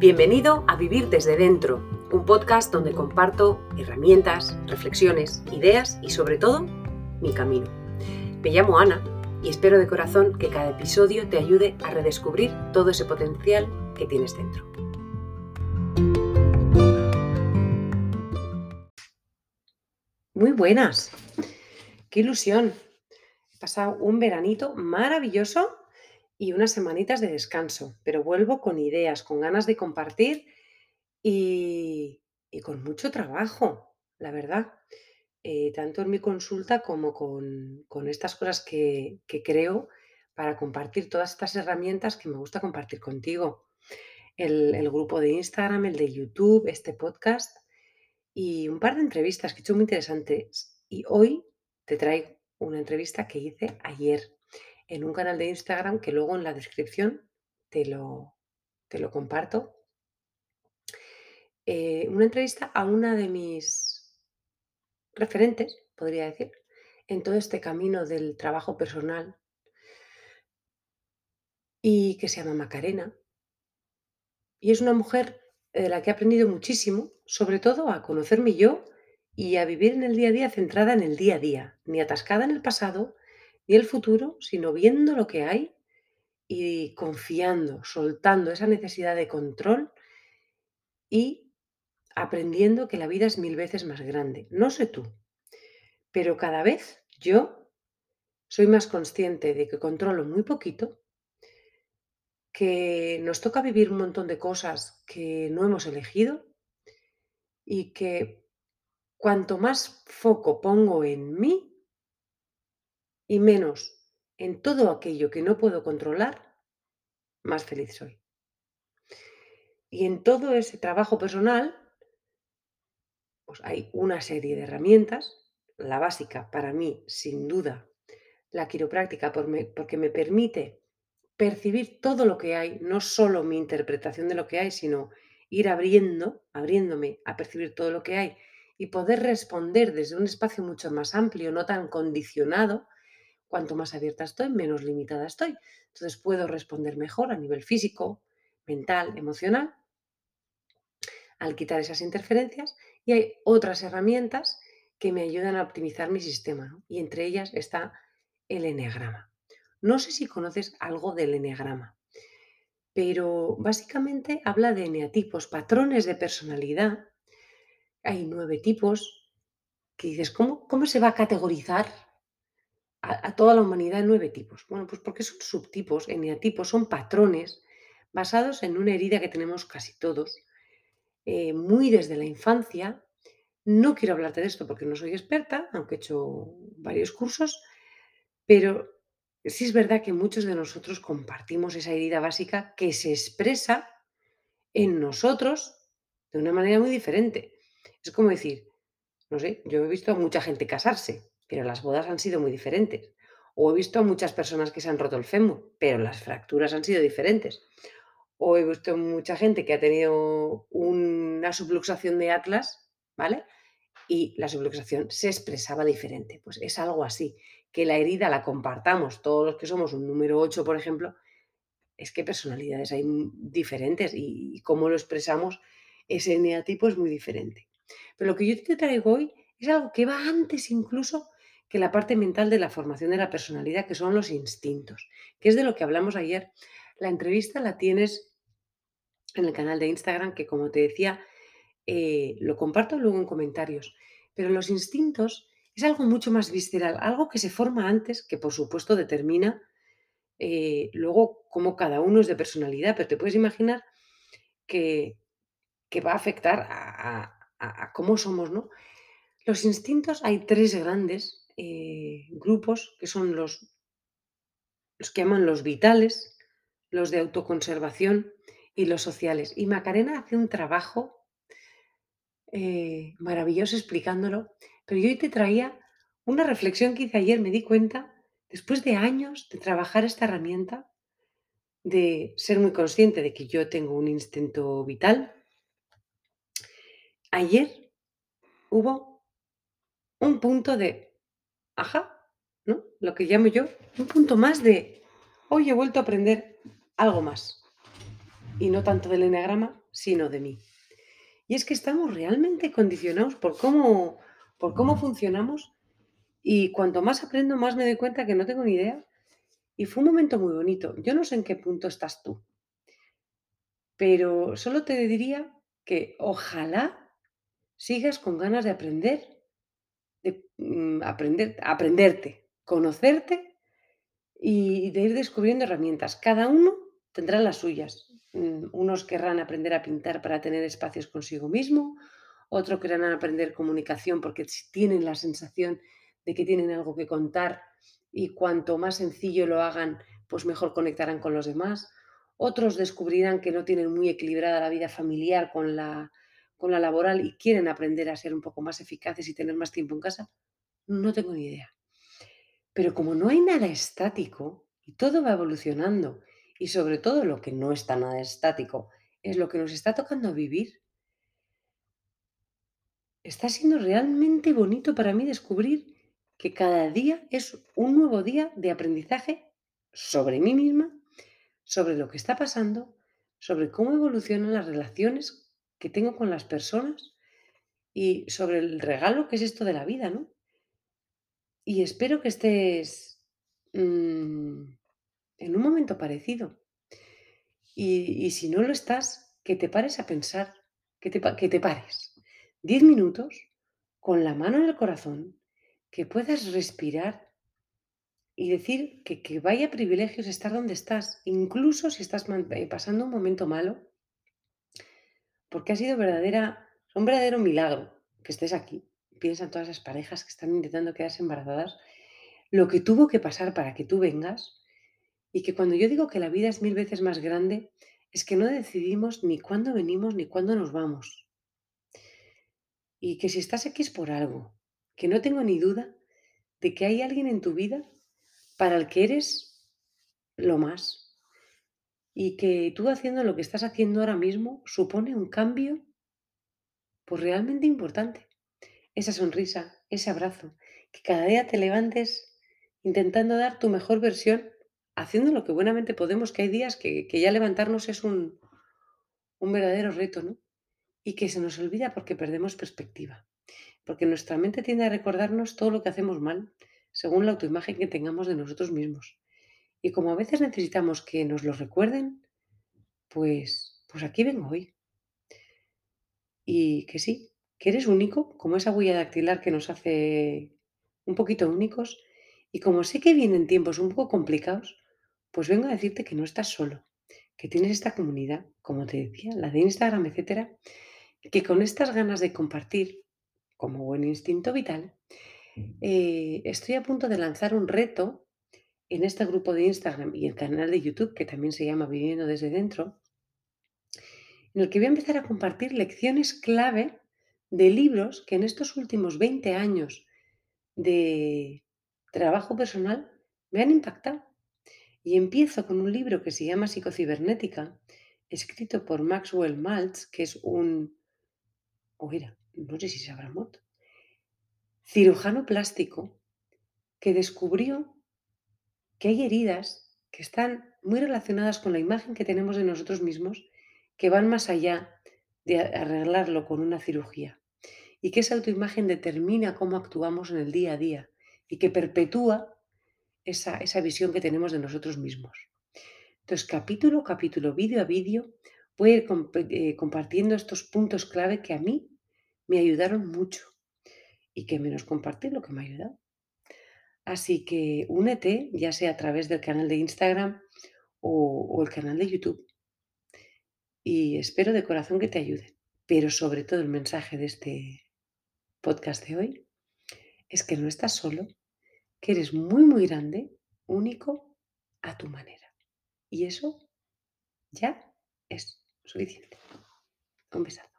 Bienvenido a Vivir desde Dentro, un podcast donde comparto herramientas, reflexiones, ideas y sobre todo mi camino. Me llamo Ana y espero de corazón que cada episodio te ayude a redescubrir todo ese potencial que tienes dentro. Muy buenas, qué ilusión. He pasado un veranito maravilloso y unas semanitas de descanso, pero vuelvo con ideas, con ganas de compartir y, con mucho trabajo, la verdad, eh, tanto en mi consulta como con, estas cosas que, creo para compartir todas estas herramientas que me gusta compartir contigo. El, el, grupo de Instagram, el de YouTube, este podcast y un par de entrevistas que he hecho muy interesantes. Y hoy te traigo una entrevista que hice ayer en un canal de Instagram que luego en la descripción te lo, te lo comparto. Eh, una entrevista a una de mis referentes, podría decir, en todo este camino del trabajo personal y que se llama Macarena. Y es una mujer de la que he aprendido muchísimo, sobre todo a conocerme yo y a vivir en el día a día centrada en el día a día, ni atascada en el pasado, y el futuro, sino viendo lo que hay y confiando, soltando esa necesidad de control y aprendiendo que la vida es mil veces más grande. No sé tú, pero cada vez yo soy más consciente de que controlo muy poquito, que nos toca vivir un montón de cosas que no hemos elegido y que cuanto más foco pongo en mí, y menos en todo aquello que no puedo controlar, más feliz soy. Y en todo ese trabajo personal, pues hay una serie de herramientas. La básica para mí, sin duda, la quiropráctica, porque me permite percibir todo lo que hay, no solo mi interpretación de lo que hay, sino ir abriendo, abriéndome a percibir todo lo que hay y poder responder desde un espacio mucho más amplio, no tan condicionado Cuanto más abierta estoy, menos limitada estoy. Entonces puedo responder mejor a nivel físico, mental, emocional, al quitar esas interferencias. Y hay otras herramientas que me ayudan a optimizar mi sistema. Y entre ellas está el eneagrama. No sé si conoces algo del eneagrama, pero básicamente habla de eneatipos, patrones de personalidad. Hay nueve tipos que dices, ¿cómo, cómo se va a categorizar a, toda la humanidad en nueve tipos. Bueno, pues porque son subtipos, eneatipos, son patrones basados en una herida que tenemos casi todos, eh, muy desde la infancia. No quiero hablarte de esto porque no soy experta, aunque he hecho varios cursos, pero sí es verdad que muchos de nosotros compartimos esa herida básica que se expresa en nosotros de una manera muy diferente. Es como decir, no sé, yo he visto a mucha gente casarse pero las bodas han sido muy diferentes. O he visto a muchas personas que se han roto el fémur, pero las fracturas han sido diferentes. O he visto mucha gente que ha tenido una subluxación de atlas, ¿vale? Y la subluxación se expresaba diferente. Pues es algo así, que la herida la compartamos todos los que somos un número 8, por ejemplo, es que personalidades hay diferentes y, cómo lo expresamos, ese neatipo es muy diferente. Pero lo que yo te traigo hoy es algo que va antes incluso que la parte mental de la formación de la personalidad, que son los instintos, que es de lo que hablamos ayer. La entrevista la tienes en el canal de Instagram, que como te decía, eh, lo comparto luego en comentarios, pero los instintos es algo mucho más visceral, algo que se forma antes, que por supuesto determina eh, luego cómo cada uno es de personalidad, pero te puedes imaginar que, va a afectar a, a cómo somos, ¿no? Los instintos hay tres grandes eh, grupos que son los, los que llaman los vitales, los de autoconservación y los sociales. Y Macarena hace un trabajo eh, maravilloso explicándolo, pero yo hoy te traía una reflexión que hice ayer, me di cuenta, después de años de trabajar esta herramienta, de ser muy consciente de que yo tengo un instinto vital, ayer hubo un punto de ¿no? Lo que llamo yo un punto más de, hoy he vuelto a aprender algo más. y no tanto del eneagrama, sino de mí. Y es que estamos realmente condicionados por cómo, por cómo funcionamos y cuanto más aprendo, más me doy cuenta que no tengo ni idea. Y fue un momento muy bonito. Yo no sé en qué punto estás tú, pero solo te diría que ojalá sigas con ganas de aprender, de aprender, aprenderte, conocerte y de ir descubriendo herramientas. Cada uno tendrá las suyas. Mm, unos querrán aprender a pintar para tener espacios consigo mismo, otros querrán aprender comunicación porque tienen la sensación de que tienen algo que contar y cuanto más sencillo lo hagan, pues mejor conectarán con los demás. Otros descubrirán que no tienen muy equilibrada la vida familiar con la, con la laboral y quieren aprender a ser un poco más eficaces y tener más tiempo en casa. No tengo ni idea. Pero como no hay nada estático y todo va evolucionando y sobre todo lo que no está nada estático es lo que nos está tocando vivir, está siendo realmente bonito para mí descubrir que cada día es un nuevo día de aprendizaje sobre mí misma, sobre lo que está pasando, sobre cómo evolucionan las relaciones que tengo con las personas y sobre el regalo que es esto de la vida, ¿no? Y espero que estés mm, en un momento parecido. Y, y si no lo estás, que te pares a pensar, que te, que te pares 10 minutos con la mano en el corazón, que puedas respirar y decir que, que vaya privilegios estar donde estás, incluso si estás eh, pasando un momento malo, porque ha sido verdadera, un verdadero milagro que estés aquí. Piensa en todas las parejas que están intentando quedarse embarazadas, lo que tuvo que pasar para que tú vengas y que cuando yo digo que la vida es mil veces más grande, es que no decidimos ni cuándo venimos ni cuándo nos vamos. Y que si estás aquí es por algo, que no tengo ni duda de que hay alguien en tu vida para el que eres lo más. Y que tú haciendo lo que estás haciendo ahora mismo supone un cambio pues realmente importante. Esa sonrisa, ese abrazo, que cada día te levantes intentando dar tu mejor versión, haciendo lo que buenamente podemos, que hay días que, que ya levantarnos es un, un verdadero reto, ¿no? Y que se nos olvida porque perdemos perspectiva porque nuestra mente tiende a recordarnos todo lo que hacemos mal, según la autoimagen que tengamos de nosotros mismos. Y como a veces necesitamos que nos lo recuerden, pues, pues aquí vengo hoy. Y que sí, que eres único, como esa huella dactilar que nos hace un poquito únicos. Y como sé que vienen tiempos un poco complicados, pues vengo a decirte que no estás solo, que tienes esta comunidad, como te decía, la de Instagram, etcétera, que con estas ganas de compartir como buen instinto vital, eh, estoy a punto de lanzar un reto en este grupo de Instagram y el canal de YouTube, que también se llama Viviendo desde dentro, en el que voy a empezar a compartir lecciones clave de libros que en estos últimos 20 años de trabajo personal me han impactado. Y empiezo con un libro que se llama Psicocibernética, escrito por Maxwell Maltz, que es un... Oiga, no sé si se habrá cirujano plástico que descubrió que hay heridas que están muy relacionadas con la imagen que tenemos de nosotros mismos, que van más allá de arreglarlo con una cirugía, y que esa autoimagen determina cómo actuamos en el día a día y que perpetúa esa, esa visión que tenemos de nosotros mismos. Entonces, capítulo a capítulo, vídeo a vídeo, voy a ir eh, compartiendo estos puntos clave que a mí me ayudaron mucho y que menos compartir lo que me ha ayudado. Así que únete, ya sea a través del canal de Instagram o, el canal de YouTube. Y espero de corazón que te ayude. Pero sobre todo el mensaje de este podcast de hoy es que no estás solo, que eres muy, muy grande, único a tu manera. Y eso ya es suficiente. Un besazo.